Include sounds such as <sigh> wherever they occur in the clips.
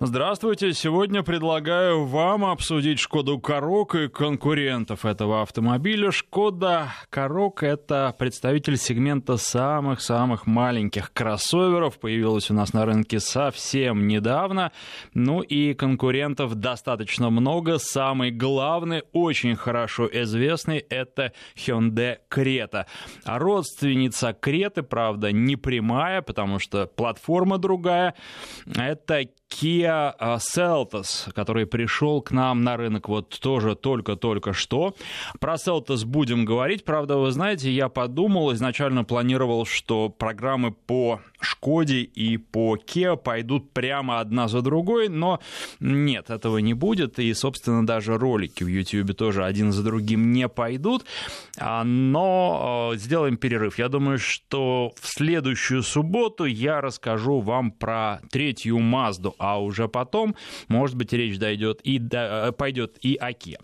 Здравствуйте. Сегодня предлагаю вам обсудить Шкоду Корок и конкурентов этого автомобиля. Шкода Корок — это представитель сегмента самых-самых маленьких кроссоверов. Появилась у нас на рынке совсем недавно. Ну и конкурентов достаточно много. Самый главный, очень хорошо известный — это Hyundai Creta. А родственница Креты, правда, не прямая, потому что платформа другая. Это Kia Seltos, который пришел к нам на рынок вот тоже только-только что. Про Seltos будем говорить. Правда, вы знаете, я подумал, изначально планировал, что программы по Шкоде и по Kia пойдут прямо одна за другой, но нет, этого не будет. И, собственно, даже ролики в YouTube тоже один за другим не пойдут. А, но сделаем перерыв. Я думаю, что в следующую субботу я расскажу вам про третью Мазду, а уже потом, может быть, речь дойдет и до, пойдет и о Kia.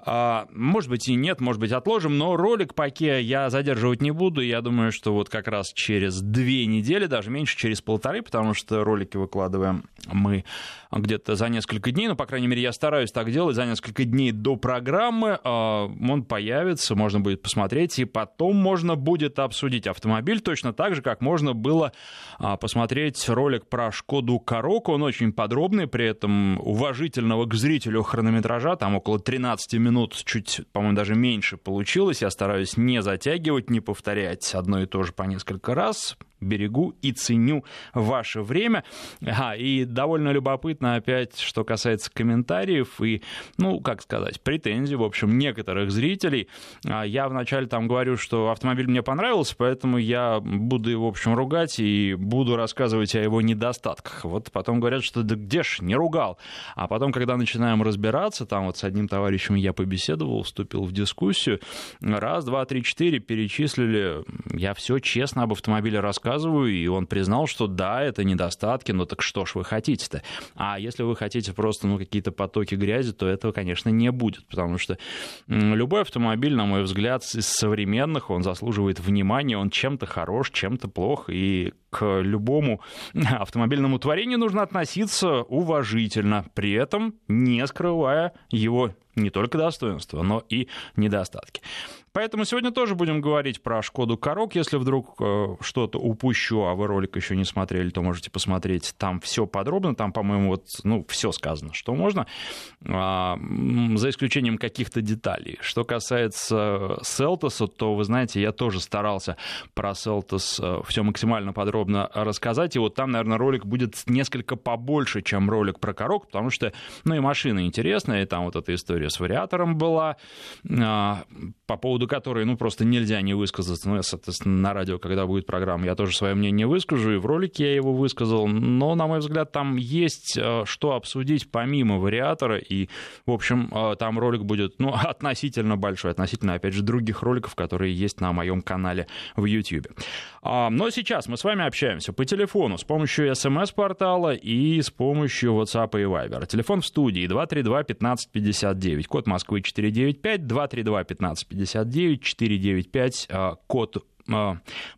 А, может быть и нет, может быть отложим, но ролик по Kia я задерживать не буду. Я думаю, что вот как раз через две недели, даже меньше, через полторы, потому что ролики выкладываем мы где-то за несколько дней, ну, по крайней мере, я стараюсь так делать, за несколько дней до программы а, он появится, можно будет посмотреть, и потом можно будет обсудить автомобиль точно так же, как можно было а, посмотреть ролик про Шкоду Корок, он очень подробный, при этом уважительного к зрителю хронометража, там около 13 минут, чуть, по-моему, даже меньше получилось, я стараюсь не затягивать, не повторять одно и то же по несколько раз, берегу и ценю ваше время. А, и довольно любопытно опять, что касается комментариев и, ну, как сказать, претензий, в общем, некоторых зрителей. А, я вначале там говорю, что автомобиль мне понравился, поэтому я буду в общем, ругать и буду рассказывать о его недостатках. Вот потом говорят, что да где ж, не ругал. А потом, когда начинаем разбираться, там вот с одним товарищем я побеседовал, вступил в дискуссию, раз, два, три, четыре перечислили, я все честно об автомобиле рассказываю, и он признал, что да, это недостатки, но так что ж вы хотите-то? А если вы хотите просто ну, какие-то потоки грязи, то этого, конечно, не будет, потому что любой автомобиль, на мой взгляд, из современных, он заслуживает внимания, он чем-то хорош, чем-то плох, и к любому <laughs> автомобильному творению нужно относиться уважительно, при этом не скрывая его не только достоинства, но и недостатки. Поэтому сегодня тоже будем говорить про Шкоду Корок. Если вдруг э, что-то упущу, а вы ролик еще не смотрели, то можете посмотреть. Там все подробно, там, по-моему, вот, ну, все сказано, что можно, а, за исключением каких-то деталей. Что касается Селтоса, то, вы знаете, я тоже старался про Селтос э, все максимально подробно рассказать. И вот там, наверное, ролик будет несколько побольше, чем ролик про Корок, потому что, ну, и машина интересная, и там вот эта история с вариатором была а, по поводу которой, ну, просто нельзя не высказаться. Ну, я, соответственно, на радио, когда будет программа, я тоже свое мнение выскажу, и в ролике я его высказал. Но, на мой взгляд, там есть э, что обсудить помимо вариатора, и, в общем, э, там ролик будет, ну, <laughs> относительно большой, относительно, опять же, других роликов, которые есть на моем канале в YouTube. А, но сейчас мы с вами общаемся по телефону с помощью смс-портала и с помощью WhatsApp и Viber. Телефон в студии 232-1559, код Москвы 495, 232-1559, 495, код а,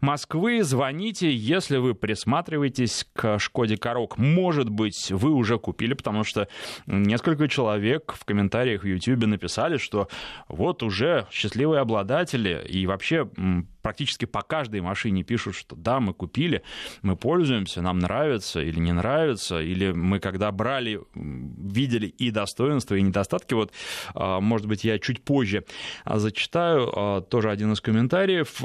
Москвы. Звоните, если вы присматриваетесь к Шкоде Корок. Может быть, вы уже купили, потому что несколько человек в комментариях в YouTube написали, что вот уже счастливые обладатели и вообще практически по каждой машине пишут, что да, мы купили, мы пользуемся, нам нравится или не нравится, или мы когда брали, видели и достоинства, и недостатки. Вот, а, может быть, я чуть позже зачитаю а, тоже один из комментариев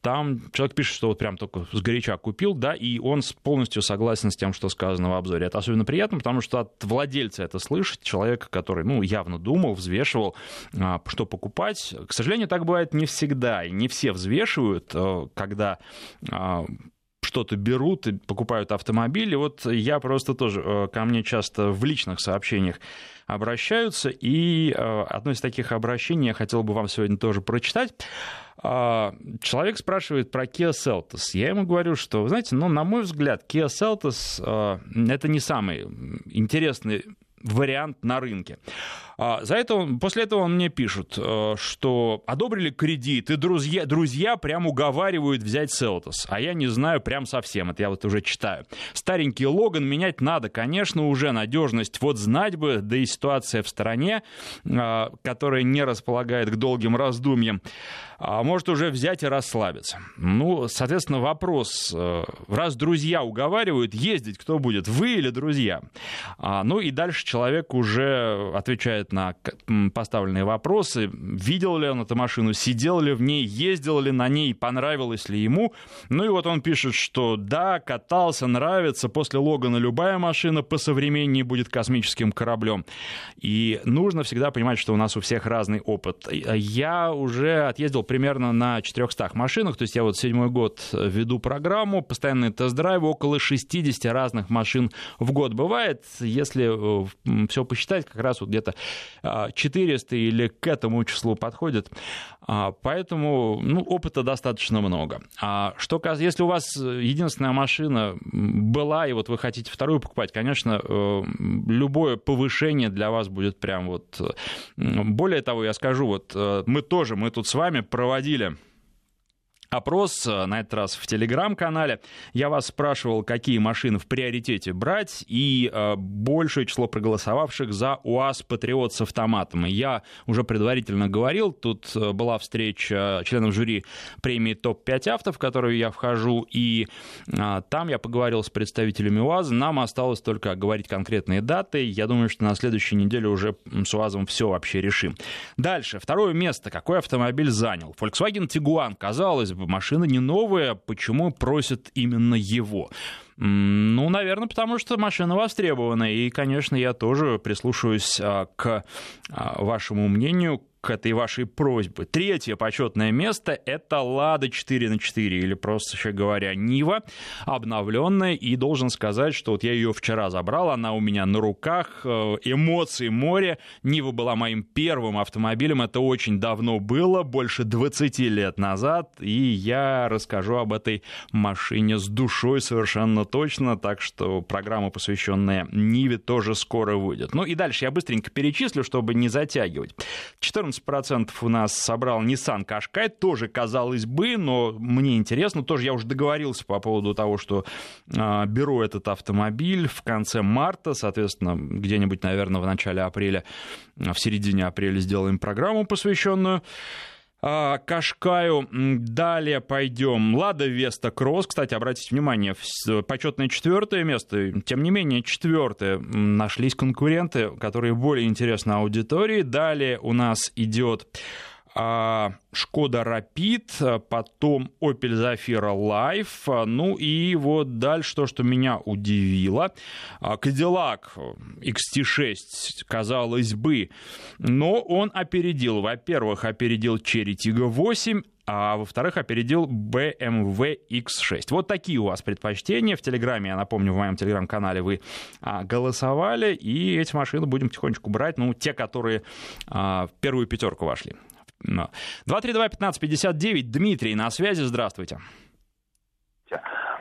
там человек пишет, что вот прям только с горяча купил, да, и он полностью согласен с тем, что сказано в обзоре. Это особенно приятно, потому что от владельца это слышать, человека, который, ну, явно думал, взвешивал, а, что покупать. К сожалению, так бывает не всегда, и не все взвешивают, э, когда а, что-то берут и покупают автомобили. Вот я просто тоже, э, ко мне часто в личных сообщениях обращаются, и э, одно из таких обращений я хотел бы вам сегодня тоже прочитать. А, человек спрашивает про Kia Seltos. Я ему говорю, что, вы знаете, ну, на мой взгляд, Kia Seltos э, это не самый интересный вариант на рынке. А, за это он, после этого он мне пишет, э, что одобрили кредит, и друзья, друзья прям уговаривают взять Селтос, а я не знаю прям совсем, это я вот уже читаю. Старенький Логан менять надо, конечно, уже надежность, вот знать бы, да и ситуация в стороне, а, которая не располагает к долгим раздумьям, а может уже взять и расслабиться. Ну, соответственно, вопрос, э, раз друзья уговаривают, ездить кто будет, вы или друзья? Ну и дальше человек уже отвечает на поставленные вопросы. Видел ли он эту машину, сидел ли в ней, ездил ли на ней, понравилось ли ему. Ну и вот он пишет, что да, катался, нравится. После Логана любая машина по современнее будет космическим кораблем. И нужно всегда понимать, что у нас у всех разный опыт. Я уже отъездил примерно на 400 машинах, то есть я вот седьмой год веду программу, постоянные тест-драйвы, около 60 разных машин в год бывает. Если э, все посчитать, как раз вот где-то 400 или к этому числу подходит. А, поэтому ну, опыта достаточно много. А что, если у вас единственная машина была, и вот вы хотите вторую покупать, конечно, э, любое повышение для вас будет прям вот... Более того, я скажу, вот э, мы тоже, мы тут с вами проводили опрос, э, на этот раз в телеграм-канале. Я вас спрашивал, какие машины в приоритете брать, и э, большее число проголосовавших за УАЗ Патриот с автоматом. я уже предварительно говорил, тут э, была встреча членов жюри премии ТОП-5 авто, в которую я вхожу, и э, там я поговорил с представителями УАЗа, нам осталось только говорить конкретные даты. Я думаю, что на следующей неделе уже с УАЗом все вообще решим. Дальше, второе место. Какой автомобиль занял? Volkswagen Tiguan, казалось бы, машина не новая, почему просят именно его? Ну, наверное, потому что машина востребована. И, конечно, я тоже прислушиваюсь а, к а, вашему мнению, к этой вашей просьбе. Третье почетное место – это «Лада 4 на 4 или, просто еще говоря, «Нива», обновленная. И должен сказать, что вот я ее вчера забрал, она у меня на руках, э, эмоции море. «Нива» была моим первым автомобилем, это очень давно было, больше 20 лет назад, и я расскажу об этой машине с душой совершенно точно, так что программа, посвященная «Ниве», тоже скоро выйдет. Ну и дальше я быстренько перечислю, чтобы не затягивать. 14 14% у нас собрал Nissan Qashqai, тоже казалось бы, но мне интересно, тоже я уже договорился по поводу того, что э, беру этот автомобиль в конце марта, соответственно, где-нибудь, наверное, в начале апреля, в середине апреля сделаем программу, посвященную Кашкаю. Далее пойдем. Лада Веста Кросс. Кстати, обратите внимание, почетное четвертое место. Тем не менее, четвертое. Нашлись конкуренты, которые более интересны аудитории. Далее у нас идет а, Шкода Рапид, потом Opel Zafira Life, ну и вот дальше то, что меня удивило. Cadillac XT6, казалось бы, но он опередил, во-первых, опередил Cherry Tiggo 8, а во-вторых, опередил BMW X6. Вот такие у вас предпочтения. В Телеграме, я напомню, в моем Телеграм-канале вы а, голосовали, и эти машины будем потихонечку брать, ну, те, которые а, в первую пятерку вошли. 232-1559, Дмитрий на связи, здравствуйте.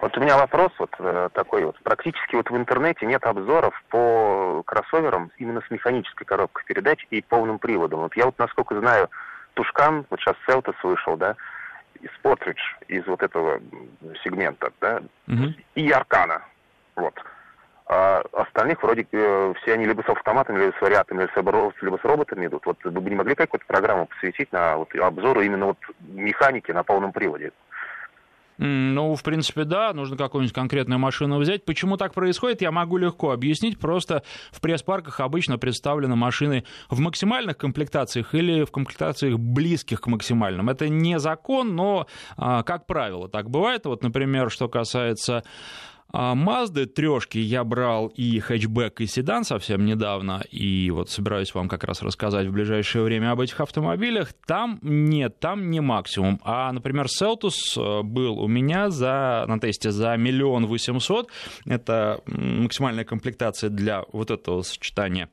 Вот у меня вопрос вот э, такой вот. Практически вот в интернете нет обзоров по кроссоверам именно с механической коробкой передач и полным приводом. Вот я вот насколько знаю, Тушкан, вот сейчас Селтос вышел, да, Спортридж из вот этого сегмента, да, угу. и Аркана, вот. А остальных вроде э, все они либо с автоматами, либо с вариатами, либо с, либо с роботами идут. Вот вы бы не могли какую-то программу посвятить на вот, обзору именно вот механики на полном приводе? Ну, в принципе, да, нужно какую-нибудь конкретную машину взять. Почему так происходит, я могу легко объяснить. Просто в пресс-парках обычно представлены машины в максимальных комплектациях или в комплектациях близких к максимальным. Это не закон, но, а, как правило, так бывает. Вот, например, что касается а Мазды трешки я брал и хэтчбэк, и седан совсем недавно, и вот собираюсь вам как раз рассказать в ближайшее время об этих автомобилях. Там нет, там не максимум. А, например, Селтус э, был у меня за, на тесте за миллион восемьсот. Это максимальная комплектация для вот этого сочетания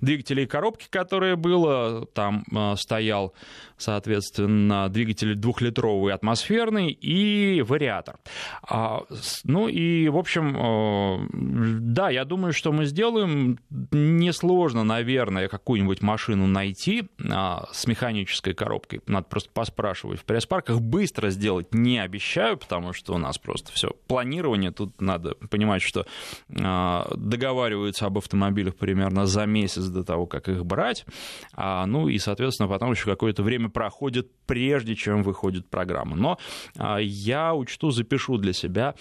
двигателей и коробки, которое было. Там э, стоял, соответственно, двигатель двухлитровый атмосферный и вариатор. А, ну и, в общем, э, да, я думаю, что мы сделаем. Несложно, наверное, какую-нибудь машину найти а, с механической коробкой. Надо просто поспрашивать в пресс-парках. Быстро сделать не обещаю, потому что у нас просто все планирование. Тут надо понимать, что а, договариваются об автомобилях примерно за месяц до того, как их брать. А, ну и, соответственно, потом еще какое-то время проходит, прежде чем выходит программа. Но я учту, запишу для себя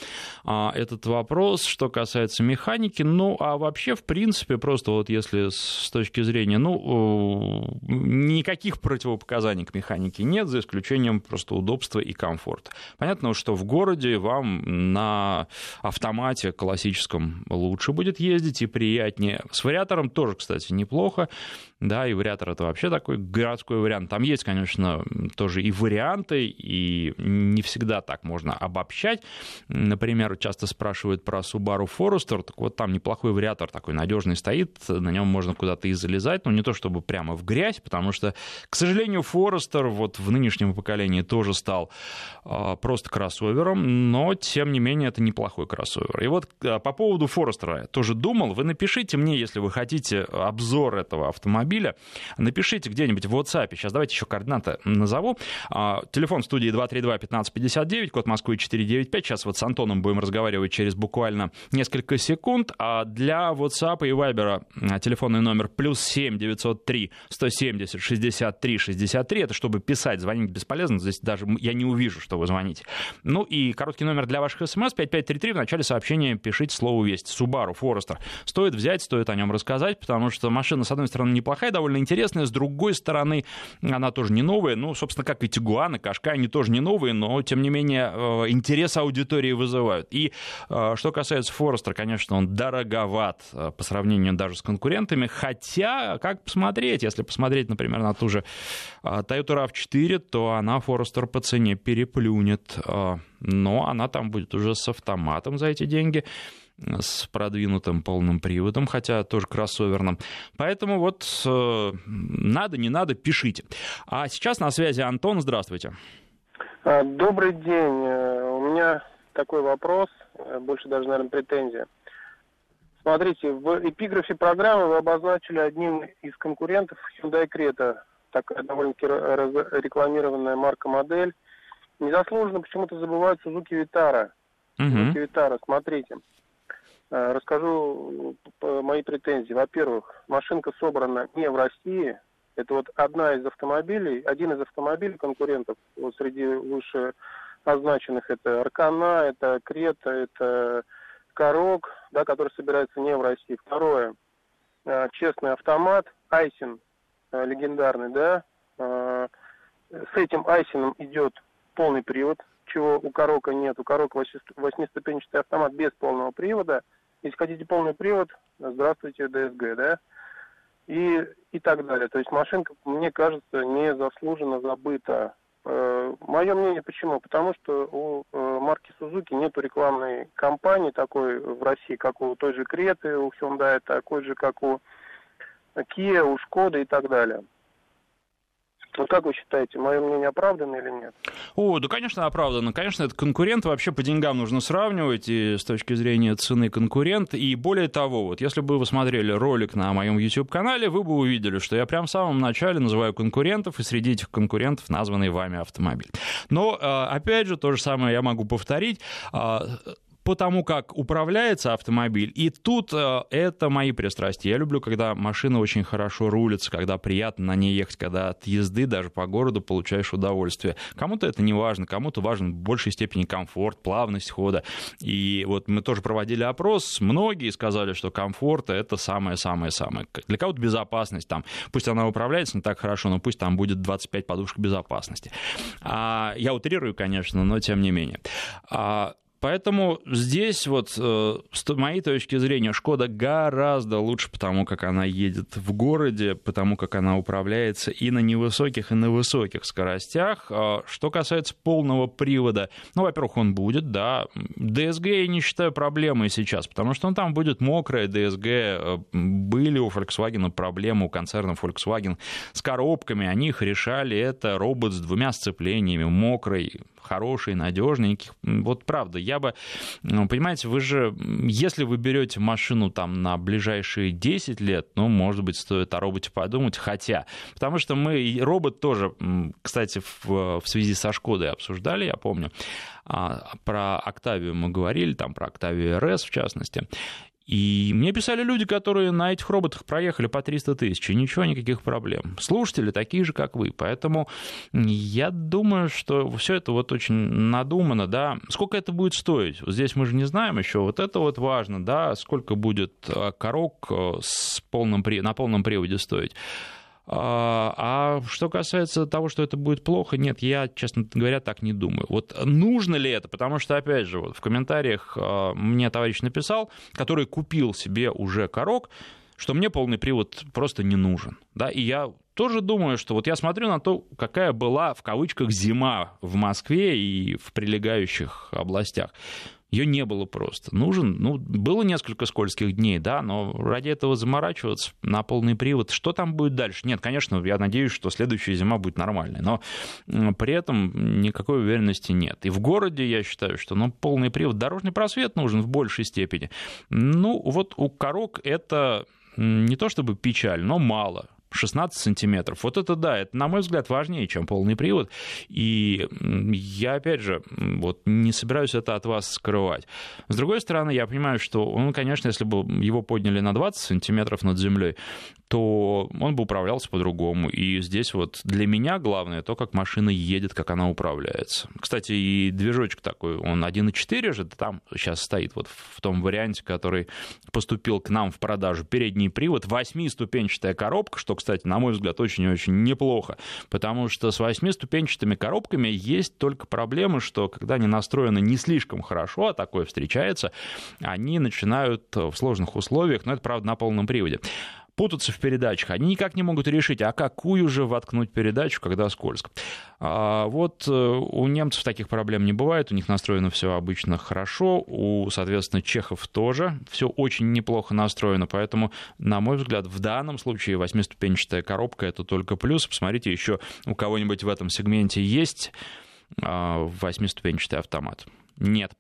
этот вопрос. Что касается механики, ну, а вообще, в принципе, просто вот если с точки зрения, ну, никаких противопоказаний к механике нет, за исключением просто удобства и комфорта. Понятно, что в городе вам на автомате классическом лучше будет ездить и приятнее. С вариатором тоже, кстати, неплохо да, и вариатор это вообще такой городской вариант. Там есть, конечно, тоже и варианты, и не всегда так можно обобщать. Например, часто спрашивают про Subaru Forester, так вот там неплохой вариатор такой надежный стоит, на нем можно куда-то и залезать, но не то чтобы прямо в грязь, потому что, к сожалению, Forester вот в нынешнем поколении тоже стал а, просто кроссовером, но, тем не менее, это неплохой кроссовер. И вот а, по поводу Forester я тоже думал, вы напишите мне, если вы хотите обзор этого автомобиля. Напишите где-нибудь в WhatsApp. Сейчас давайте еще координаты назову. А, телефон студии 232-1559, код Москвы 495. Сейчас вот с Антоном будем разговаривать через буквально несколько секунд. А для WhatsApp и Viber а, телефонный номер плюс 7 903 170 63 63. Это чтобы писать, звонить бесполезно. Здесь даже я не увижу, что вы звоните. Ну и короткий номер для ваших смс 5533. В начале сообщения пишите слово «Весть». Subaru Forester. Стоит взять, стоит о нем рассказать, потому что машина, с одной стороны, неплохая, неплохая, довольно интересная. С другой стороны, она тоже не новая. Ну, собственно, как и Тигуан, и Кашка, они тоже не новые, но, тем не менее, э, интерес аудитории вызывают. И э, что касается Форестера, конечно, он дороговат э, по сравнению даже с конкурентами. Хотя, как посмотреть, если посмотреть, например, на ту же Toyota RAV4, то она Форестер по цене переплюнет. Но она там будет уже с автоматом за эти деньги с продвинутым полным приводом, хотя тоже кроссоверным. Поэтому вот э, надо, не надо, пишите. А сейчас на связи Антон, здравствуйте. А, добрый день. Э, у меня такой вопрос, больше даже, наверное, претензия. Смотрите, в эпиграфе программы вы обозначили одним из конкурентов Hyundai Creta, такая довольно-таки рекламированная марка-модель. Незаслуженно почему-то забывают Suzuki Vitara. Suzuki Vitara, смотрите. Э, расскажу э, мои претензии. Во-первых, машинка собрана не в России. Это вот одна из автомобилей, один из автомобилей конкурентов вот среди выше означенных. Это Аркана, это Крета, это Корок, да, который собирается не в России. Второе, э, честный автомат, Айсин легендарный, да. С этим Айсином идет полный привод, чего у Корока нет. У Корока восьмиступенчатый автомат без полного привода – если хотите полный привод, здравствуйте, ДСГ, да? И, и так далее. То есть машинка, мне кажется, не заслуженно забыта. Э, мое мнение почему? Потому что у э, марки Suzuki нет рекламной кампании такой в России, как у той же Креты, у Hyundai, такой же, как у Kia, у Шкоды и так далее. Вот как вы считаете, мое мнение оправдано или нет? О, да, конечно, оправдано. Конечно, это конкурент, вообще по деньгам нужно сравнивать и с точки зрения цены конкурент. И более того, вот если бы вы смотрели ролик на моем YouTube-канале, вы бы увидели, что я прям в самом начале называю конкурентов, и среди этих конкурентов названный вами автомобиль. Но, э, опять же, то же самое я могу повторить а, по тому, как управляется автомобиль. И тут э, это мои пристрастия. Я люблю, когда машина очень хорошо рулится, когда приятно на ней ехать, когда от езды даже по городу получаешь удовольствие. Кому-то это не важно, кому-то важен в большей степени комфорт, плавность хода. И вот мы тоже проводили опрос, многие сказали, что комфорт это самое-самое-самое. Для кого-то безопасность там, пусть она управляется не так хорошо, но пусть там будет 25 подушек безопасности. А, я утрирую, конечно, но тем не менее. А, Поэтому здесь вот э, с моей точки зрения Шкода гораздо лучше, потому как она едет в городе, потому как она управляется и на невысоких, и на высоких скоростях. А что касается полного привода, ну, во-первых, он будет, да. ДСГ я не считаю проблемой сейчас, потому что он там будет мокрая ДСГ. Э, были у Volkswagen проблемы, у концерна Volkswagen с коробками, они их решали. Это робот с двумя сцеплениями, мокрый, хороший, надежный. Никаких... Вот правда, я бы... Ну, понимаете, вы же, если вы берете машину там на ближайшие 10 лет, ну, может быть, стоит о роботе подумать, хотя... Потому что мы... Робот тоже, кстати, в, в связи со Шкодой обсуждали, я помню, а, про Октавию мы говорили, там про Октавию РС в частности. И мне писали люди, которые на этих роботах проехали по 300 тысяч, и ничего, никаких проблем. Слушатели такие же, как вы. Поэтому я думаю, что все это вот очень надумано, да. Сколько это будет стоить? Вот здесь мы же не знаем еще. Вот это вот важно, да, сколько будет э, корок э, с полным, на полном приводе стоить. А, а что касается того, что это будет плохо, нет, я, честно говоря, так не думаю. Вот нужно ли это? Потому что, опять же, вот в комментариях а, мне товарищ написал, который купил себе уже корок, что мне полный привод просто не нужен. Да? И я тоже думаю, что вот я смотрю на то, какая была в кавычках зима в Москве и в прилегающих областях ее не было просто. Нужен, ну, было несколько скользких дней, да, но ради этого заморачиваться на полный привод, что там будет дальше? Нет, конечно, я надеюсь, что следующая зима будет нормальной, но при этом никакой уверенности нет. И в городе я считаю, что ну, полный привод, дорожный просвет нужен в большей степени. Ну, вот у корок это не то чтобы печаль, но мало. 16 сантиметров. Вот это да, это, на мой взгляд, важнее, чем полный привод. И я, опять же, вот не собираюсь это от вас скрывать. С другой стороны, я понимаю, что, ну, конечно, если бы его подняли на 20 сантиметров над землей, то он бы управлялся по-другому. И здесь вот для меня главное то, как машина едет, как она управляется. Кстати, и движочек такой, он 1.4 же, там сейчас стоит вот в том варианте, который поступил к нам в продажу. Передний привод, восьмиступенчатая коробка, что, кстати, на мой взгляд, очень и очень неплохо, потому что с восьмиступенчатыми коробками есть только проблема, что когда они настроены не слишком хорошо, а такое встречается, они начинают в сложных условиях, но это, правда, на полном приводе путаться в передачах. Они никак не могут решить, а какую же воткнуть передачу, когда скользко. А вот э, у немцев таких проблем не бывает, у них настроено все обычно хорошо, у, соответственно, чехов тоже все очень неплохо настроено, поэтому, на мой взгляд, в данном случае восьмиступенчатая коробка это только плюс. Посмотрите, еще у кого-нибудь в этом сегменте есть а, восьмиступенчатый автомат. Нет.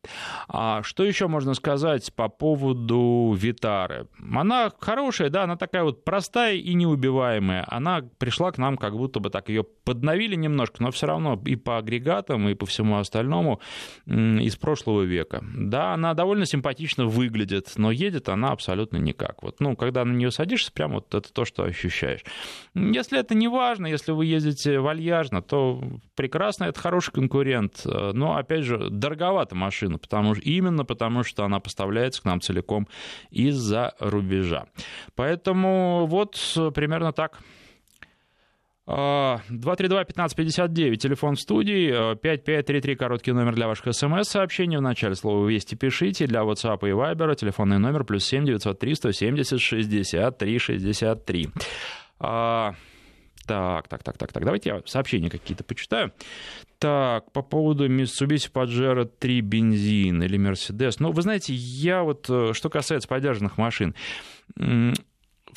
А что еще можно сказать по поводу Витары? Она хорошая, да, она такая вот простая и неубиваемая. Она пришла к нам, как будто бы так ее подновили немножко, но все равно и по агрегатам, и по всему остальному из прошлого века. Да, она довольно симпатично выглядит, но едет она абсолютно никак. Вот, ну, когда на нее садишься, прям вот это то, что ощущаешь. Если это не важно, если вы ездите вальяжно, то прекрасно, это хороший конкурент. Но, опять же, дороговато эта машина, потому, именно потому, что она поставляется к нам целиком из-за рубежа. Поэтому вот примерно так. 232-1559, телефон в студии, 5533, короткий номер для ваших смс-сообщений. В начале слова «Вести» пишите. Для WhatsApp и Viber телефонный номер плюс 7 903 170 63 63. Так, так, так, так, так. Давайте я сообщения какие-то почитаю. Так, по поводу Mitsubishi Pajero 3 бензин или Mercedes. Ну, вы знаете, я вот, э, что касается подержанных машин,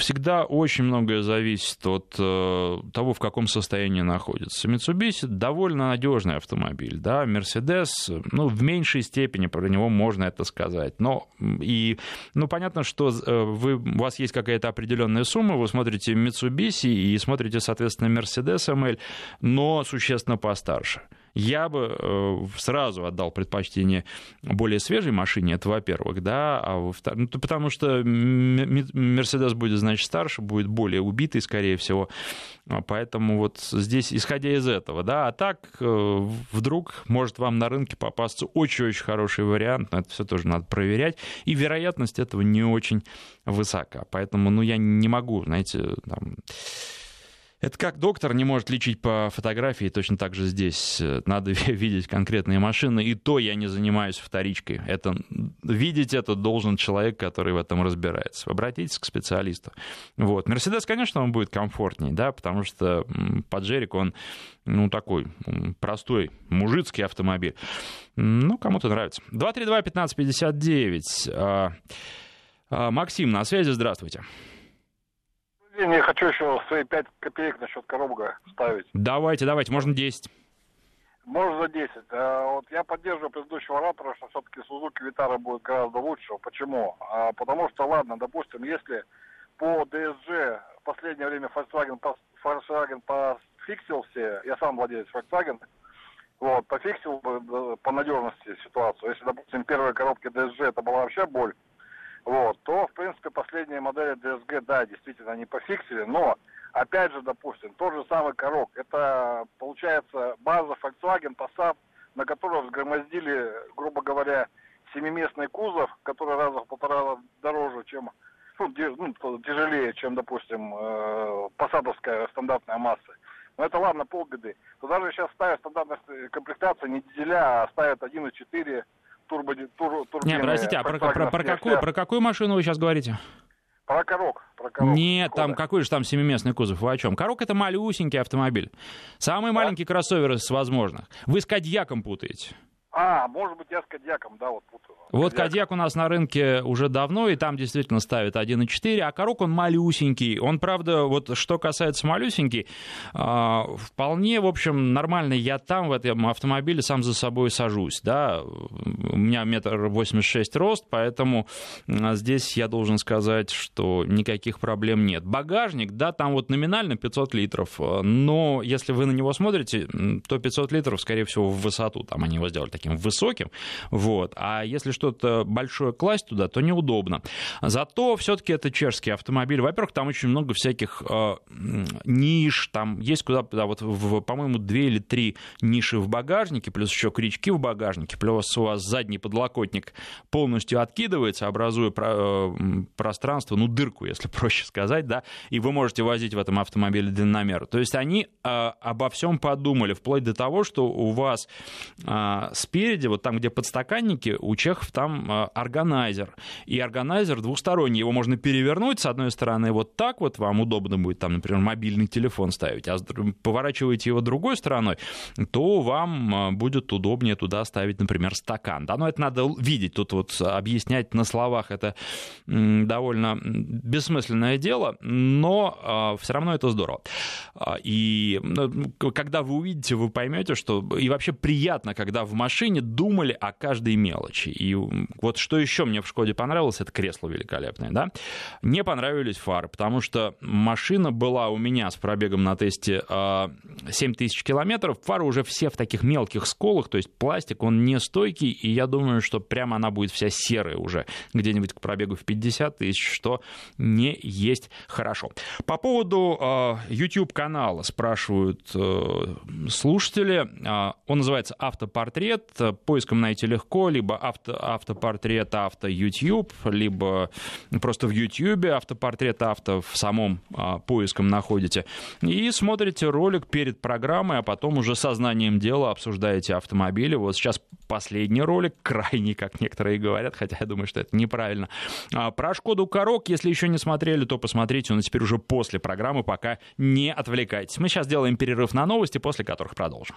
всегда очень многое зависит от э, того, в каком состоянии находится. Mitsubishi довольно надежный автомобиль, да, Mercedes, ну, в меньшей степени про него можно это сказать. Но и, ну, понятно, что э, вы, у вас есть какая-то определенная сумма, вы смотрите Mitsubishi и смотрите, соответственно, Mercedes ML, но существенно постарше я бы э, сразу отдал предпочтение более свежей машине, это во-первых, да, а во-вторых, ну, потому что Мерседес будет, значит, старше, будет более убитый, скорее всего, а поэтому вот здесь, исходя из этого, да, а так э, вдруг может вам на рынке попасться очень-очень хороший вариант, но это все тоже надо проверять, и вероятность этого не очень высока, поэтому, ну, я не могу, знаете, там это как доктор не может лечить по фотографии, точно так же здесь надо <laughs> видеть конкретные машины, и то я не занимаюсь вторичкой. Это, видеть это должен человек, который в этом разбирается. Обратитесь к специалисту. Вот. Мерседес, конечно, он будет комфортнее, да, потому что Паджерик, он ну, такой простой мужицкий автомобиль. Ну, кому-то нравится. 232-1559. А, а, Максим, на связи, здравствуйте день, я хочу еще свои 5 копеек насчет коробка ставить. Давайте, давайте, можно 10. Может за 10. А, вот я поддерживаю предыдущего оратора, что все-таки Suzuki Vitara будет гораздо лучше. Почему? А, потому что, ладно, допустим, если по DSG в последнее время Volkswagen, Volkswagen пофиксил все, я сам владелец Volkswagen, вот, пофиксил бы по надежности ситуацию. Если, допустим, первая коробка DSG это была вообще боль, вот, то, в принципе, последние модели DSG, да, действительно, они пофиксили, но, опять же, допустим, тот же самый корок, это, получается, база Volkswagen Passat, на которую взгромоздили, грубо говоря, семиместный кузов, который раза в полтора дороже, чем, ну, ну тяжелее, чем, допустим, э, посадовская стандартная масса. Но это ладно, полбеды. То даже сейчас ставят стандартная комплектация не дизеля, а ставят 1.4 турбо, тур, турбины. Не, простите, а про, про, про, какую, про какую машину вы сейчас говорите? Про Корок. Про корок Нет, Шкода. там какой же там семиместный кузов? Вы о чем? Корок это малюсенький автомобиль. Самый да? маленький кроссовер из возможных. Вы с Кадьяком путаете. А, может быть, я с Кадьяком, да, вот путаю. Вот Кадьяк у нас на рынке уже давно, и там действительно ставят 1.4, а Корок он малюсенький. Он, правда, вот что касается малюсенький, а, вполне, в общем, нормально. Я там в этом автомобиле сам за собой сажусь, да. У меня метр восемьдесят шесть рост, поэтому здесь я должен сказать, что никаких проблем нет. Багажник, да, там вот номинально 500 литров, но если вы на него смотрите, то 500 литров, скорее всего, в высоту там они его сделали таким высоким, вот. А если что-то большое класть туда, то неудобно. Зато все-таки это чешский автомобиль. Во-первых, там очень много всяких э, ниш, там есть куда, да, вот, в, по-моему, две или три ниши в багажнике, плюс еще крючки в багажнике, плюс у вас задний подлокотник полностью откидывается, образуя про, э, пространство, ну, дырку, если <laughs> проще сказать, да, и вы можете возить в этом автомобиле длинномер. То есть они э, обо всем подумали, вплоть до того, что у вас э, спереди, вот там, где подстаканники, у чехов там э, органайзер. И органайзер двусторонний. Его можно перевернуть с одной стороны вот так вот, вам удобно будет там, например, мобильный телефон ставить, а поворачиваете его другой стороной, то вам э, будет удобнее туда ставить, например, стакан. Да, но это надо видеть. Тут вот объяснять на словах это довольно бессмысленное дело, но э, все равно это здорово. А, и когда вы увидите, вы поймете, что и вообще приятно, когда в машине машине думали о каждой мелочи. И вот что еще мне в Шкоде понравилось, это кресло великолепное, да. Не понравились фары, потому что машина была у меня с пробегом на тесте 7 тысяч километров, фары уже все в таких мелких сколах, то есть пластик, он не стойкий, и я думаю, что прямо она будет вся серая уже где-нибудь к пробегу в 50 тысяч, что не есть хорошо. По поводу YouTube-канала спрашивают э, слушатели. Он называется «Автопортрет» поиском найти легко, либо авто, автопортрет авто YouTube, либо просто в YouTube автопортрет авто в самом а, поиском находите. И смотрите ролик перед программой, а потом уже сознанием дела обсуждаете автомобили. Вот сейчас последний ролик, <laughs> крайний, как некоторые говорят, хотя я думаю, что это неправильно. А, про Шкоду Корок, если еще не смотрели, то посмотрите, но теперь уже после программы, пока не отвлекайтесь. Мы сейчас делаем перерыв на новости, после которых продолжим.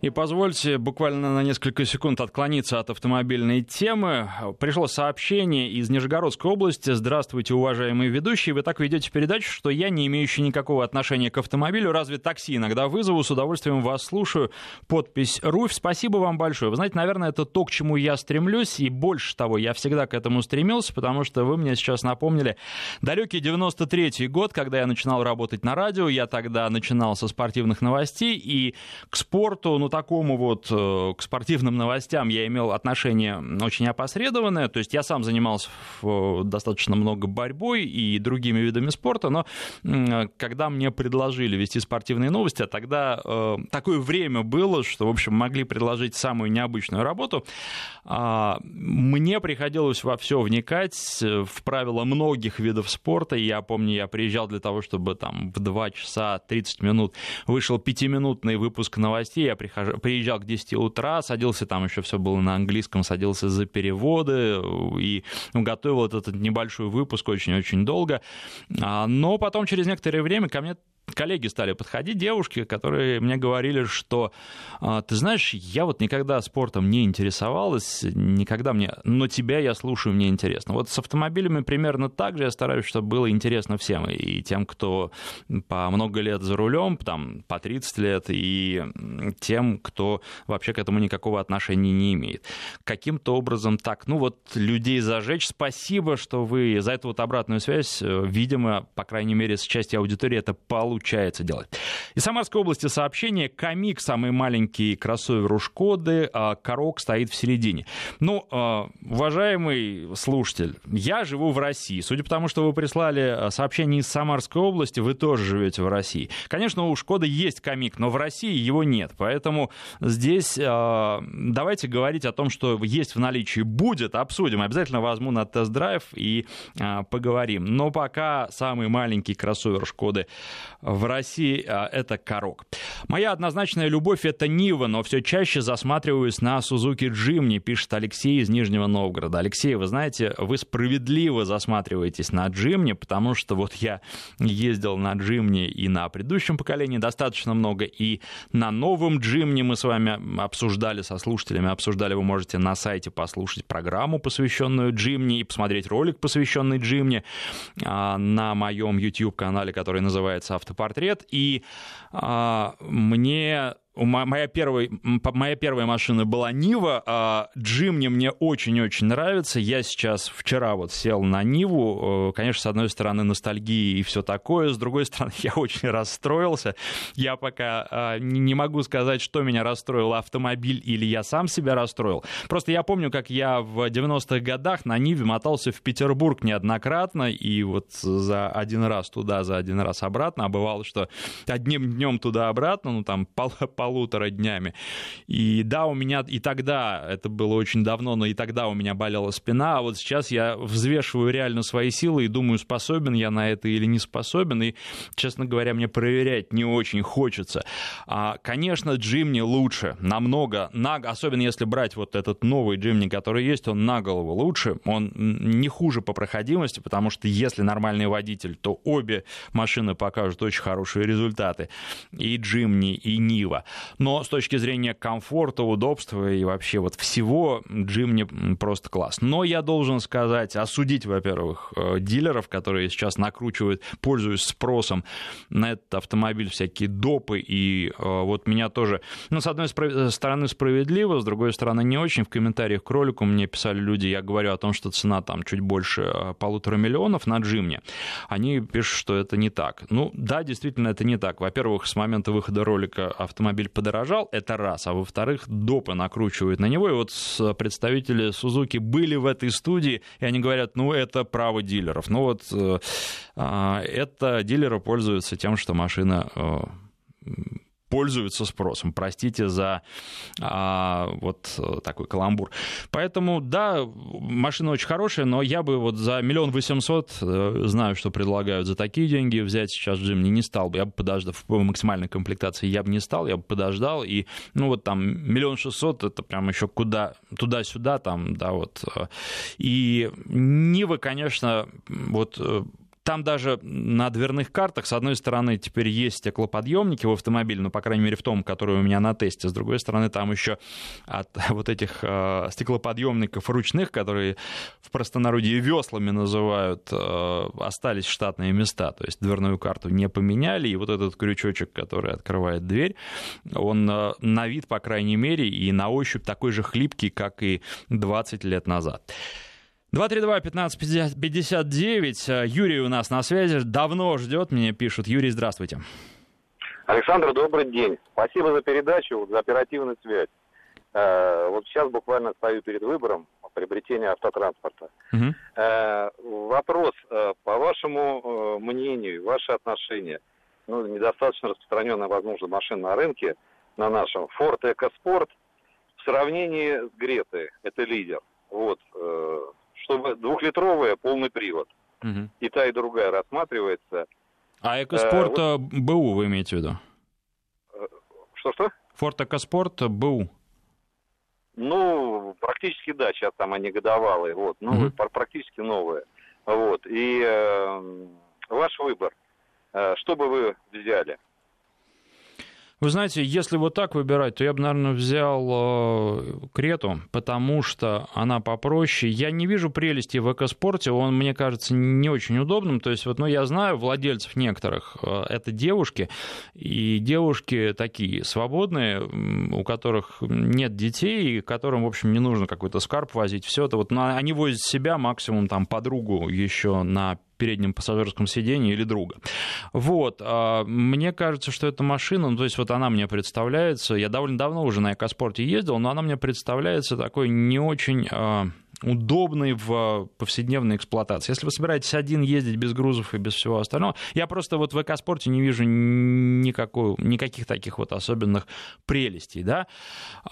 И позвольте буквально на несколько секунд отклониться от автомобильной темы. Пришло сообщение из Нижегородской области. Здравствуйте, уважаемые ведущие. Вы так ведете передачу, что я, не имеющий никакого отношения к автомобилю, разве такси иногда вызову, с удовольствием вас слушаю. Подпись «Руфь». Спасибо вам большое. Вы знаете, наверное, это то, к чему я стремлюсь, и больше того, я всегда к этому стремился, потому что вы мне сейчас напомнили далекий 93-й год, когда я начинал работать на радио. Я тогда начинал со спортивных новостей, и к спорту, ну, такому вот, э, к спортивным новостям я имел отношение очень опосредованное, то есть я сам занимался достаточно много борьбой и другими видами спорта, но когда мне предложили вести спортивные новости, а тогда э, такое время было, что, в общем, могли предложить самую необычную работу, а, мне приходилось во все вникать, в правила многих видов спорта, я помню, я приезжал для того, чтобы там в 2 часа 30 минут вышел пятиминутный выпуск новостей, я прихожу приезжал к 10 утра, садился, там еще все было на английском, садился за переводы и готовил этот небольшой выпуск очень-очень долго. А, но потом через некоторое время ко мне коллеги стали подходить, девушки, которые мне говорили, что, а, ты знаешь, я вот никогда спортом не интересовалась, никогда мне, но тебя я слушаю, мне интересно. Вот с автомобилями примерно так же я стараюсь, чтобы было интересно всем, и тем, кто по много лет за рулем, там, по 30 лет, и тем, кто вообще к этому никакого отношения не имеет. Каким-то образом так, ну вот людей зажечь, спасибо, что вы за эту вот обратную связь, видимо, по крайней мере, с части аудитории это получается делать. Из Самарской области сообщение. Комик, самый маленький кроссовер у Шкоды, а Корок стоит в середине. Ну, а, уважаемый слушатель, я живу в России. Судя по тому, что вы прислали а, сообщение из Самарской области, вы тоже живете в России. Конечно, у Шкоды есть комик, но в России его нет. Поэтому здесь давайте говорить о том, что есть в наличии. Будет, обсудим. Обязательно возьму на тест-драйв и поговорим. Но пока самый маленький кроссовер Шкоды в России а, это Корок. Моя однозначная любовь это Нива, но все чаще засматриваюсь на Сузуки Джимни, пишет Алексей из Нижнего Новгорода. Алексей, вы знаете, вы справедливо засматриваетесь на Джимни, потому что вот я ездил на Джимни и на предыдущем поколении достаточно много, и на новом Джимни мы с вами обсуждали со слушателями, обсуждали, вы можете на сайте послушать программу, посвященную Джимни, и посмотреть ролик, посвященный Джимни а, на моем YouTube-канале, который называется «Автопортрет». И а, мне Моя первая, моя первая машина была Нива, а Джимни мне очень-очень нравится. Я сейчас вчера вот сел на Ниву. Э, конечно, с одной стороны, ностальгия и все такое. С другой стороны, <laughs> я очень расстроился. Я пока а, не могу сказать, что меня расстроил автомобиль или я сам себя расстроил. Просто я помню, как я в 90-х годах на Ниве мотался в Петербург неоднократно, и вот за один раз туда, за один раз обратно. А бывало, что одним днем туда-обратно, ну там пол полутора днями. И да, у меня и тогда, это было очень давно, но и тогда у меня болела спина, а вот сейчас я взвешиваю реально свои силы и думаю, способен я на это или не способен, и, честно говоря, мне проверять не очень хочется. А, конечно, Джимни лучше, намного, на, особенно если брать вот этот новый Джимни, который есть, он на голову лучше, он не хуже по проходимости, потому что если нормальный водитель, то обе машины покажут очень хорошие результаты, и Джимни, и Нива. Но с точки зрения комфорта, удобства и вообще вот всего, Джим мне просто класс. Но я должен сказать, осудить, во-первых, э, дилеров, которые сейчас накручивают, пользуясь спросом на этот автомобиль всякие допы. И э, вот меня тоже, ну, с одной стороны справедливо, с другой стороны не очень. В комментариях к ролику мне писали люди, я говорю о том, что цена там чуть больше э, полутора миллионов на Джимне. Они пишут, что это не так. Ну, да, действительно, это не так. Во-первых, с момента выхода ролика автомобиль подорожал, это раз, а во-вторых, допы накручивают на него, и вот представители Сузуки были в этой студии, и они говорят, ну, это право дилеров. Ну, вот э, а, это дилеры пользуются тем, что машина э, пользуются спросом. Простите за а, вот такой каламбур. Поэтому, да, машина очень хорошая, но я бы вот за миллион восемьсот, э, знаю, что предлагают за такие деньги, взять сейчас Джимни не стал бы. Я бы подождал, в максимальной комплектации я бы не стал, я бы подождал. И, ну, вот там миллион шестьсот, это прям еще куда, туда-сюда, там, да, вот. И Нива, конечно, вот э, там даже на дверных картах, с одной стороны, теперь есть стеклоподъемники в автомобиле, ну, по крайней мере, в том, который у меня на тесте. С другой стороны, там еще от <laughs> вот этих э, стеклоподъемников ручных, которые в простонародье веслами называют, э, остались штатные места. То есть дверную карту не поменяли, и вот этот крючочек, который открывает дверь, он э, на вид, по крайней мере, и на ощупь такой же хлипкий, как и 20 лет назад. 232-1559. Юрий у нас на связи. Давно ждет, мне пишут. Юрий, здравствуйте. Александр, добрый день. Спасибо за передачу, за оперативную связь. Э, вот сейчас буквально стою перед выбором приобретения автотранспорта. Угу. Вопрос, э, по вашему мнению, ваши отношения, ну, недостаточно распространенная, возможно, машина на рынке, на нашем, Ford EcoSport, в сравнении с Гретой, это лидер. Вот, чтобы двухлитровая полный привод. Угу. И та, и другая рассматривается. А экоспорт э, вот... БУ вы имеете в виду? Э, что-что? Форд Экоспорт БУ. Ну, практически да, сейчас там они годовалые, вот, ну, угу. практически новые. Вот, и э, ваш выбор. Что бы вы взяли? Вы знаете, если вот так выбирать, то я бы, наверное, взял э, Крету, потому что она попроще. Я не вижу прелести в экоспорте, он, мне кажется, не очень удобным. То есть, вот, ну, я знаю владельцев некоторых, э, это девушки, и девушки такие свободные, у которых нет детей, и которым, в общем, не нужно какой-то скарб возить. Все это вот, ну, они возят себя максимум там подругу еще на переднем пассажирском сидении или друга. Вот. А, мне кажется, что эта машина, ну, то есть вот она мне представляется, я довольно давно уже на экоспорте ездил, но она мне представляется такой не очень а, удобный в повседневной эксплуатации. Если вы собираетесь один ездить без грузов и без всего остального, я просто вот в экоспорте не вижу никакой, никаких таких вот особенных прелестей, да,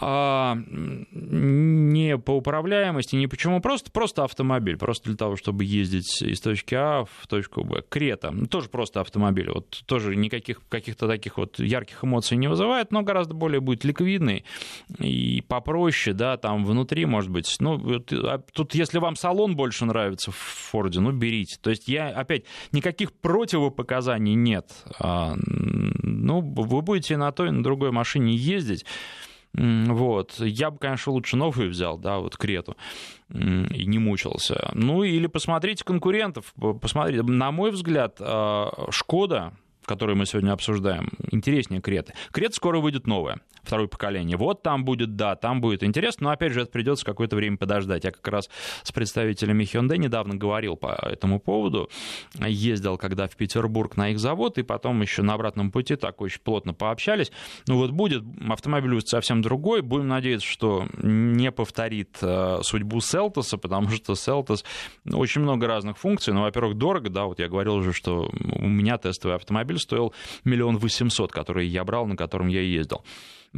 а, не по управляемости, не почему, просто, просто автомобиль, просто для того, чтобы ездить из точки А в точку Б. Крета, ну, тоже просто автомобиль, вот тоже никаких каких-то таких вот ярких эмоций не вызывает, но гораздо более будет ликвидный и попроще, да, там внутри, может быть, ну, тут, если вам салон больше нравится в Форде, ну, берите. То есть я, опять, никаких противопоказаний нет. А, ну, вы будете на той на другой машине ездить. Вот. Я бы, конечно, лучше новую взял, да, вот Крету, и не мучился. Ну, или посмотрите конкурентов. Посмотрите. На мой взгляд, а, Шкода, которую мы сегодня обсуждаем, интереснее Креты. Крет скоро выйдет новая второе поколение. Вот там будет, да, там будет интересно, но опять же это придется какое-то время подождать. Я как раз с представителями Hyundai недавно говорил по этому поводу, ездил когда в Петербург на их завод, и потом еще на обратном пути так очень плотно пообщались. Ну вот будет автомобиль будет совсем другой, будем надеяться, что не повторит э, судьбу Селтоса, потому что Селтос очень много разных функций, ну, во-первых, дорого, да, вот я говорил уже, что у меня тестовый автомобиль стоил миллион восемьсот, который я брал, на котором я ездил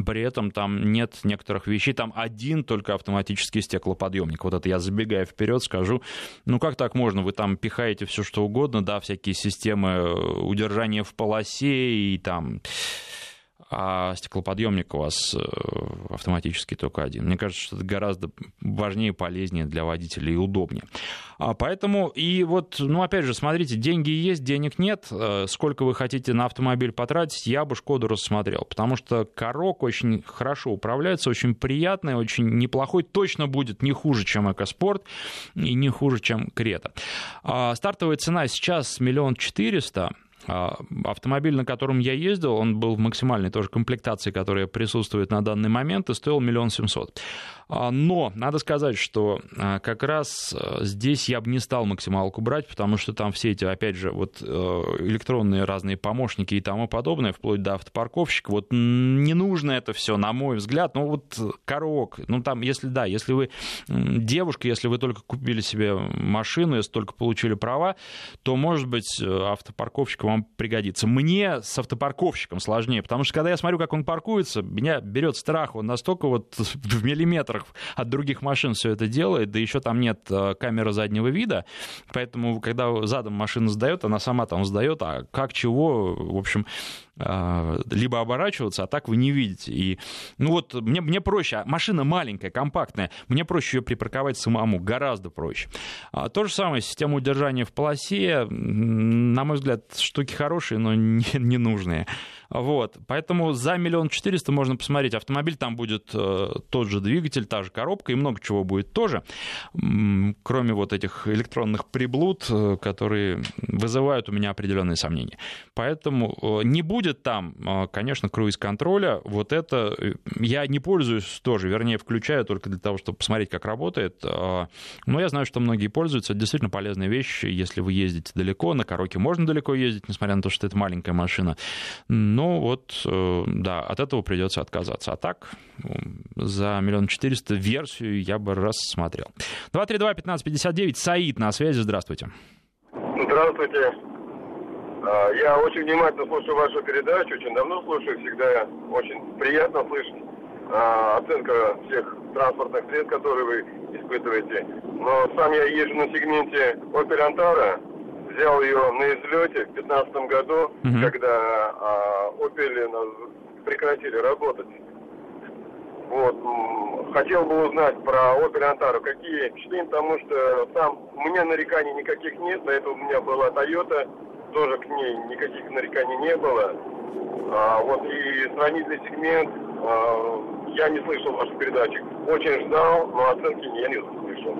при этом там нет некоторых вещей, там один только автоматический стеклоподъемник. Вот это я забегая вперед скажу, ну как так можно, вы там пихаете все что угодно, да, всякие системы э, удержания в полосе и там а стеклоподъемник у вас э, автоматически только один. Мне кажется, что это гораздо важнее, полезнее для водителей и удобнее. А поэтому, и вот, ну, опять же, смотрите, деньги есть, денег нет, э, сколько вы хотите на автомобиль потратить, я бы Шкоду рассмотрел, потому что Корок очень хорошо управляется, очень приятный, очень неплохой, точно будет не хуже, чем Экоспорт и не хуже, чем Крета. А стартовая цена сейчас миллион четыреста, автомобиль, на котором я ездил, он был в максимальной тоже комплектации, которая присутствует на данный момент, и стоил миллион семьсот. А, но надо сказать, что а, как раз здесь я бы не стал максималку брать, потому что там все эти, опять же, вот э, электронные разные помощники и тому подобное, вплоть до автопарковщика, вот не нужно это все, на мой взгляд, ну вот корок, ну там, если да, если вы девушка, если вы только купили себе машину, если только получили права, то, может быть, э, автопарковщик вам пригодится. Мне с автопарковщиком сложнее, потому что когда я смотрю, как он паркуется, меня берет страх, он настолько вот <laughs> в миллиметрах от других машин все это делает, да еще там нет э, камеры заднего вида, поэтому когда задом машина сдает, она сама там сдает, а как чего, в общем, либо оборачиваться, а так вы не видите. И, ну вот, мне, мне проще, а машина маленькая, компактная, мне проще ее припарковать самому, гораздо проще. А, то же самое, система удержания в полосе, на мой взгляд, штуки хорошие, но <laughs> не, не нужные. Вот, поэтому за миллион четыреста можно посмотреть автомобиль, там будет э, тот же двигатель, та же коробка и много чего будет тоже, кроме вот этих электронных приблуд, э, которые вызывают у меня определенные сомнения. Поэтому э, не будет там, э, конечно, круиз-контроля, вот это э, я не пользуюсь тоже, вернее, включаю только для того, чтобы посмотреть, как работает, э, но я знаю, что многие пользуются, это действительно полезная вещь, если вы ездите далеко, на Короке можно далеко ездить, несмотря на то, что это маленькая машина, ну вот, э, да, от этого придется отказаться. А так, за миллион четыреста версию я бы рассмотрел. 232-1559, Саид на связи, здравствуйте. Здравствуйте. А, я очень внимательно слушаю вашу передачу, очень давно слушаю, всегда очень приятно слышать а, оценка всех транспортных средств, которые вы испытываете. Но сам я езжу на сегменте Opel Antara, взял ее на излете в 2015 году, угу. когда а, Opel прекратили работать. Вот. Хотел бы узнать про Opel Antara, какие впечатления, потому что там у меня нареканий никаких нет, до этого у меня была Toyota тоже к ней никаких нареканий не было. А, вот и сравнительный сегмент, а, я не слышал вашу передачу. Очень ждал, но оценки я не услышал.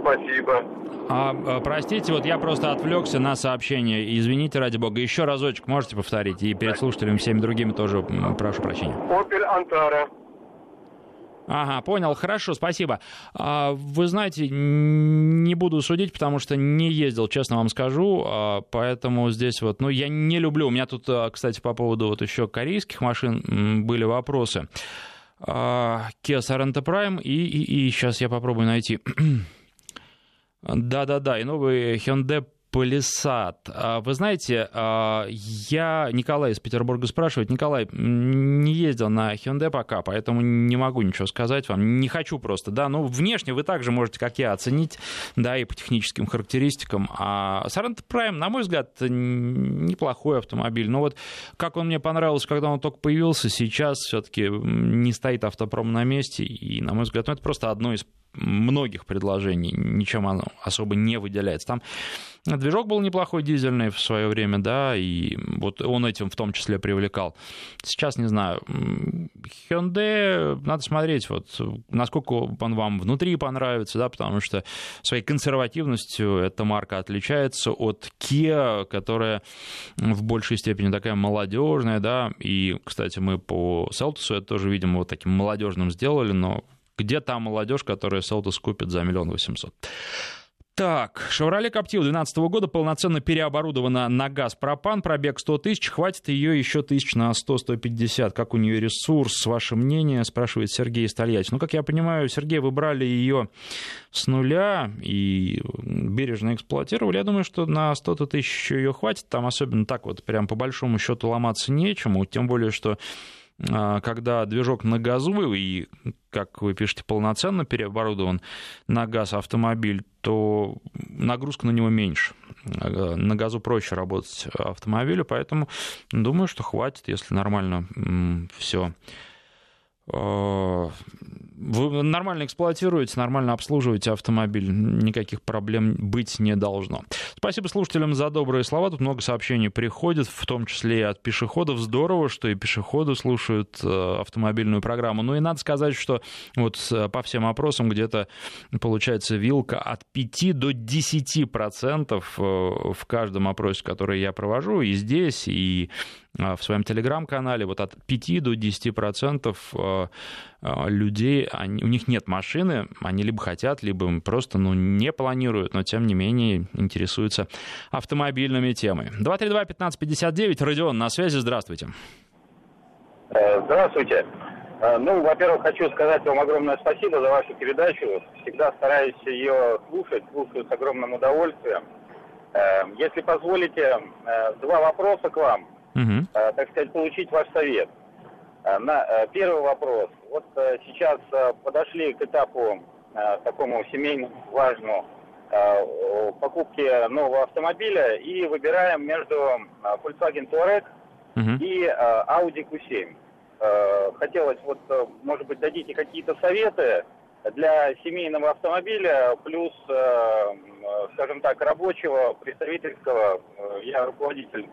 Спасибо. А, а, простите, вот я просто отвлекся на сообщение. Извините, ради бога. Еще разочек можете повторить? И перед слушателями всеми другими тоже прошу прощения. Opel Антара. Ага, понял, хорошо, спасибо. А, вы знаете, не буду судить, потому что не ездил, честно вам скажу, а, поэтому здесь вот, ну, я не люблю. У меня тут, а, кстати, по поводу вот еще корейских машин были вопросы. Kia Sorento Prime и, и, и сейчас я попробую найти. <clears throat> Да-да-да, и новый Hyundai Палисад. А, вы знаете, а, я Николай из Петербурга спрашивает. Николай, не ездил на Hyundai пока, поэтому не могу ничего сказать вам. Не хочу просто, да. Ну, внешне вы также можете, как я, оценить, да, и по техническим характеристикам. А Sorento Prime, на мой взгляд, неплохой автомобиль. Но вот как он мне понравился, когда он только появился, сейчас все-таки не стоит автопром на месте. И, на мой взгляд, ну, это просто одно из многих предложений, ничем оно особо не выделяется. Там движок был неплохой дизельный в свое время, да, и вот он этим в том числе привлекал. Сейчас, не знаю, Hyundai, надо смотреть, вот, насколько он вам внутри понравится, да, потому что своей консервативностью эта марка отличается от Kia, которая в большей степени такая молодежная, да, и, кстати, мы по Селтусу это тоже, видимо, вот таким молодежным сделали, но где та молодежь, которая Селтус купит за миллион восемьсот? Так, Chevrolet Captiva 2012 года полноценно переоборудована на газ пропан, пробег 100 тысяч, хватит ее еще тысяч на 100-150. Как у нее ресурс, ваше мнение, спрашивает Сергей Стольяч. Ну, как я понимаю, Сергей, вы брали ее с нуля и бережно эксплуатировали. Я думаю, что на 100 тысяч ее хватит, там особенно так вот прям по большому счету ломаться нечему, тем более, что когда движок на газу и, как вы пишете, полноценно переоборудован на газ автомобиль, то нагрузка на него меньше. А, на газу проще работать автомобилю, поэтому думаю, что хватит, если нормально все а, вы нормально эксплуатируете, нормально обслуживаете автомобиль, никаких проблем быть не должно. Спасибо слушателям за добрые слова. Тут много сообщений приходит, в том числе и от пешеходов. Здорово, что и пешеходы слушают э, автомобильную программу. Ну и надо сказать, что вот э, по всем опросам где-то получается вилка от 5 до 10 процентов э, в каждом опросе, который я провожу, и здесь, и в своем телеграм-канале, вот от 5 до 10 процентов людей, они, у них нет машины, они либо хотят, либо просто ну, не планируют, но тем не менее интересуются автомобильными темами. 232-1559, Родион, на связи, здравствуйте. Э, здравствуйте. Э, ну, во-первых, хочу сказать вам огромное спасибо за вашу передачу. Всегда стараюсь ее слушать, слушаю с огромным удовольствием. Э, если позволите, два вопроса к вам. Угу. Так сказать, получить ваш совет. На первый вопрос. Вот э, сейчас э, подошли к этапу э, такому семейному важному покупки нового автомобиля и выбираем между Volkswagen Touareg uh-huh. и Audi Q7. Хотелось вот, может быть, дадите какие-то советы для семейного автомобиля, плюс, скажем так, рабочего, представительского, я руководитель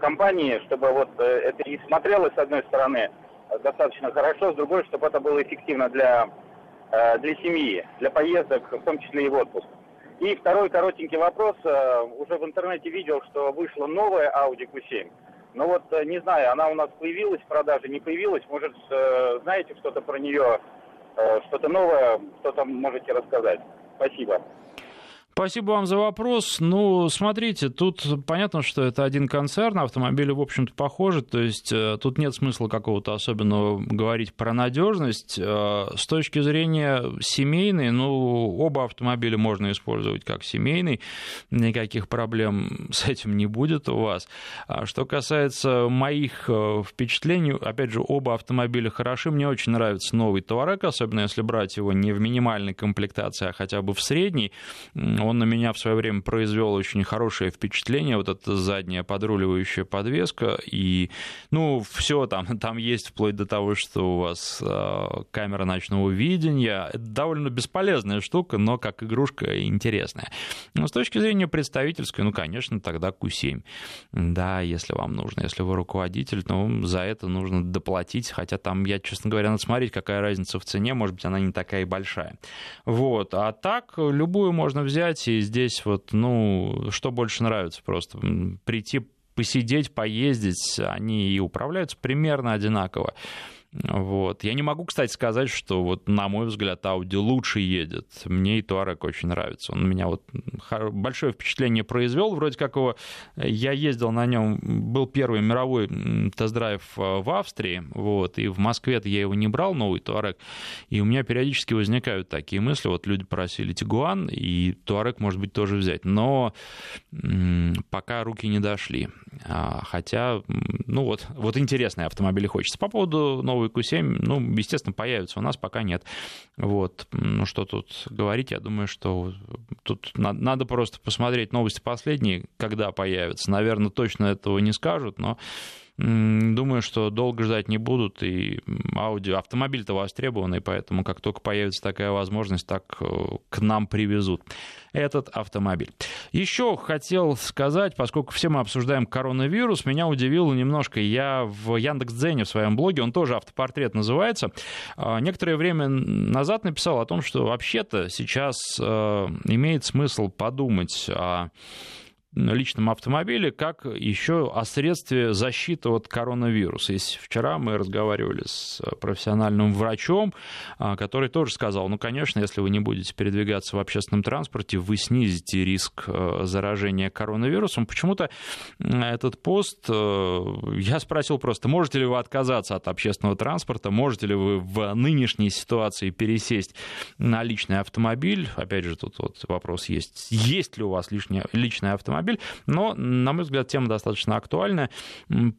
компании, чтобы вот это и смотрелось с одной стороны, достаточно хорошо, с другой, чтобы это было эффективно для, э, для семьи, для поездок, в том числе и в отпуск. И второй коротенький вопрос. Э, уже в интернете видел, что вышла новая Audi Q7. Но вот э, не знаю, она у нас появилась в продаже, не появилась. Может, знаете что-то про нее, что-то новое, что-то можете рассказать. Спасибо. Спасибо вам за вопрос. Ну, смотрите, тут понятно, что это один концерн, автомобили, в общем-то, похожи, то есть э, тут нет смысла какого-то особенного говорить про надежность. Э, с точки зрения семейной, ну, оба автомобиля можно использовать как семейный, никаких проблем с этим не будет у вас. А что касается моих э, впечатлений, опять же, оба автомобиля хороши, мне очень нравится новый Touareg, особенно если брать его не в минимальной комплектации, а хотя бы в средней Он на меня в свое время произвел очень хорошее впечатление, вот эта задняя подруливающая подвеска, и, ну, все там, <laughs> там есть вплоть до того, что у вас э, камера ночного видения. Это довольно бесполезная штука, но как игрушка интересная. Но с точки зрения представительской, ну, конечно, тогда Q7. Да, если вам нужно. Если вы руководитель, ну, за это нужно доплатить, хотя там, я, честно говоря, надо смотреть, какая разница в цене, может быть, она не такая и большая. Вот. А так, любую можно взять, и здесь вот, ну, что больше нравится просто, прийти посидеть, поездить, они и управляются примерно одинаково. Вот. Я не могу, кстати, сказать, что вот, на мой взгляд, Audi лучше едет. Мне и Touareg очень нравится. Он меня вот большое впечатление произвел. Вроде как его я ездил на нем, был первый мировой тест-драйв э, в Австрии, вот, и в Москве я его не брал, новый Touareg, и у меня периодически возникают такие мысли, вот люди просили Тигуан, и Touareg, может быть, тоже взять, но пока руки не дошли. А, хотя, ну вот, вот интересные автомобили хочется. По поводу новой Q7, ну, естественно, появится, у нас пока нет. Вот, ну что тут говорить, я думаю, что тут надо просто посмотреть новости последние, когда появятся. Наверное, точно этого не скажут, но Думаю, что долго ждать не будут, и аудио, автомобиль-то востребованный, поэтому как только появится такая возможность, так э, к нам привезут этот автомобиль. Еще хотел сказать, поскольку все мы обсуждаем коронавирус, меня удивило немножко, я в Яндекс.Дзене в своем блоге, он тоже автопортрет называется, а, некоторое время назад написал о том, что вообще-то сейчас э, имеет смысл подумать о личном автомобиле, как еще о средстве защиты от коронавируса. И вчера мы разговаривали с профессиональным врачом, а, который тоже сказал, ну, конечно, если вы не будете передвигаться в общественном транспорте, вы снизите риск э, заражения коронавирусом. Почему-то этот пост, э, я спросил просто, можете ли вы отказаться от общественного транспорта, можете ли вы в нынешней ситуации пересесть на личный автомобиль. Опять же, тут вот вопрос есть, есть ли у вас лишний, личный автомобиль, автомобиль. Но, на мой взгляд, тема достаточно актуальная.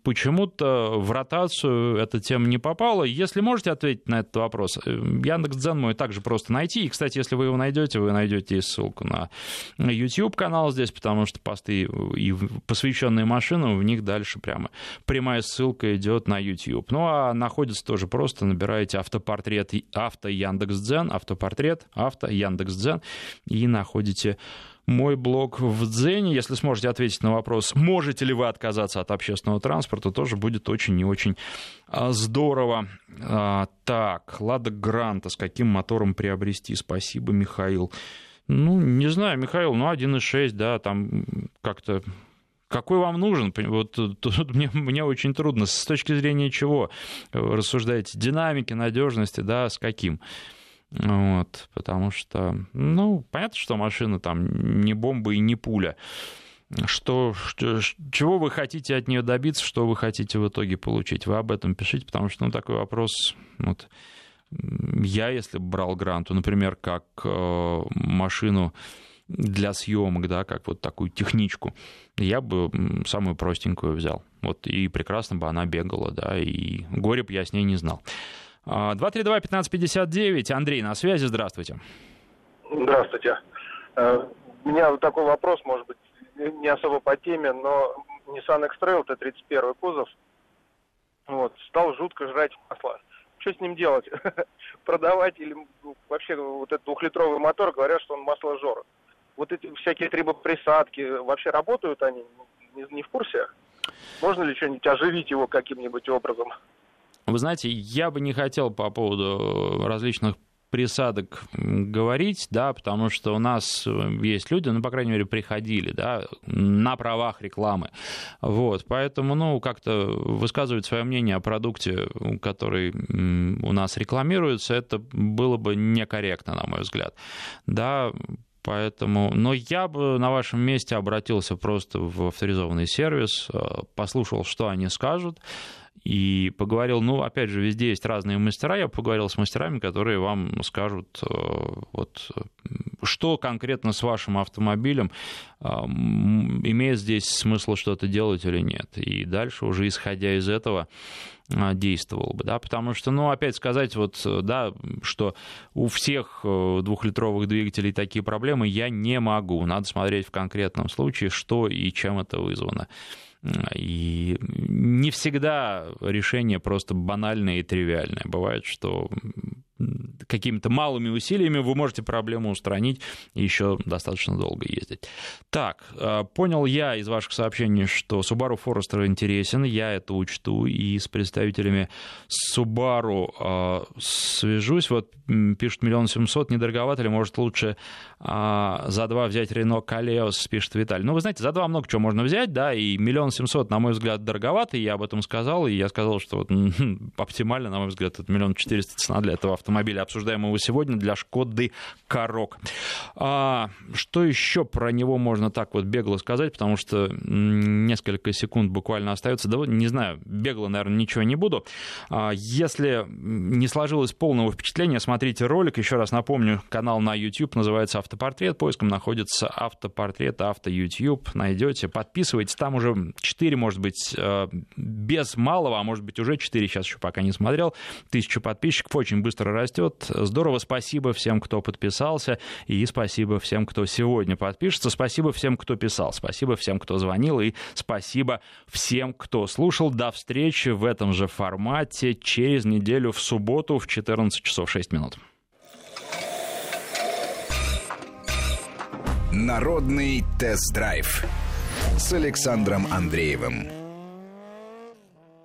Почему-то в ротацию эта тема не попала. Если можете ответить на этот вопрос, э, Яндекс.Дзен мой также просто найти. И, кстати, если вы его найдете, вы найдете ссылку на YouTube-канал здесь, потому что посты, и посвященные машинам, в них дальше прямо прямая ссылка идет на YouTube. Ну, а находится тоже просто, набираете автопортрет авто Яндекс.Дзен, автопортрет авто Яндекс.Дзен и находите мой блог в Дзене. Если сможете ответить на вопрос, можете ли вы отказаться от общественного транспорта, тоже будет очень и очень а, здорово. А, так, Лада Гранта, с каким мотором приобрести? Спасибо, Михаил. Ну, не знаю, Михаил, ну, 1.6, да, там как-то какой вам нужен? Вот тут мне, мне очень трудно. С точки зрения чего рассуждаете? Динамики, надежности, да, с каким? Вот, потому что, ну, понятно, что машина там не бомба и не пуля. Что, что, чего вы хотите от нее добиться, что вы хотите в итоге получить? Вы об этом пишите, потому что, ну, такой вопрос, вот, я, если брал гранту, например, как э, машину для съемок, да, как вот такую техничку, я бы самую простенькую взял. Вот, и прекрасно бы она бегала, да, и горе бы я с ней не знал. 232-1559. Андрей на связи, здравствуйте. Здравствуйте. Э, у меня такой вопрос, может быть, не особо по теме, но Nissan X-Trail, Т-31 кузов, вот, стал жутко жрать масло. Что с ним делать? <laughs> Продавать или вообще вот этот двухлитровый мотор, говорят, что он масложор. Вот эти всякие трибоприсадки, вообще работают они? Не, не в курсе? Можно ли что-нибудь оживить его каким-нибудь образом? Вы знаете, я бы не хотел по поводу различных присадок говорить, да, потому что у нас есть люди, ну, по крайней мере, приходили, да, на правах рекламы. Вот, поэтому, ну, как-то высказывать свое мнение о продукте, который у нас рекламируется, это было бы некорректно, на мой взгляд. Да, Поэтому, но я бы на вашем месте обратился просто в авторизованный сервис, э, послушал, что они скажут, и поговорил, ну, опять же, везде есть разные мастера, я поговорил с мастерами, которые вам скажут, э, вот, что конкретно с вашим автомобилем, э, имеет здесь смысл что-то делать или нет. И дальше уже исходя из этого а, действовал бы, да, потому что, ну, опять сказать вот, да, что у всех э, двухлитровых двигателей такие проблемы я не могу. Надо смотреть в конкретном случае, что и чем это вызвано. И не всегда решение просто банальное и тривиальное. Бывает, что какими-то малыми усилиями вы можете проблему устранить и еще достаточно долго ездить. Так, э, понял я из ваших сообщений, что Subaru Forester интересен, я это учту, и с представителями Subaru э, свяжусь. Вот пишет миллион семьсот, недороговато ли, может лучше э, за два взять Renault Калеос, пишет Виталий. Ну, вы знаете, за два много чего можно взять, да, и миллион семьсот, на мой взгляд, дороговато, и я об этом сказал, и я сказал, что вот, <laughs> оптимально, на мой взгляд, миллион четыреста цена для этого автомобиля автомобиля, обсуждаемого сегодня, для Шкоды Корок. А, что еще про него можно так вот бегло сказать, потому что несколько секунд буквально остается. Да, не знаю, бегло, наверное, ничего не буду. А, если не сложилось полного впечатления, смотрите ролик. Еще раз напомню, канал на YouTube называется «Автопортрет». Поиском находится «Автопортрет», «Авто YouTube». Найдете, подписывайтесь. Там уже 4, может быть, э, без малого, а может быть, уже 4, сейчас еще пока не смотрел. Тысячу подписчиков очень быстро растет. Здорово, спасибо всем, кто подписался, и спасибо всем, кто сегодня подпишется. Спасибо всем, кто писал, спасибо всем, кто звонил, и спасибо всем, кто слушал. До встречи в этом же формате через неделю в субботу в 14 часов 6 минут. Народный тест-драйв с Александром Андреевым.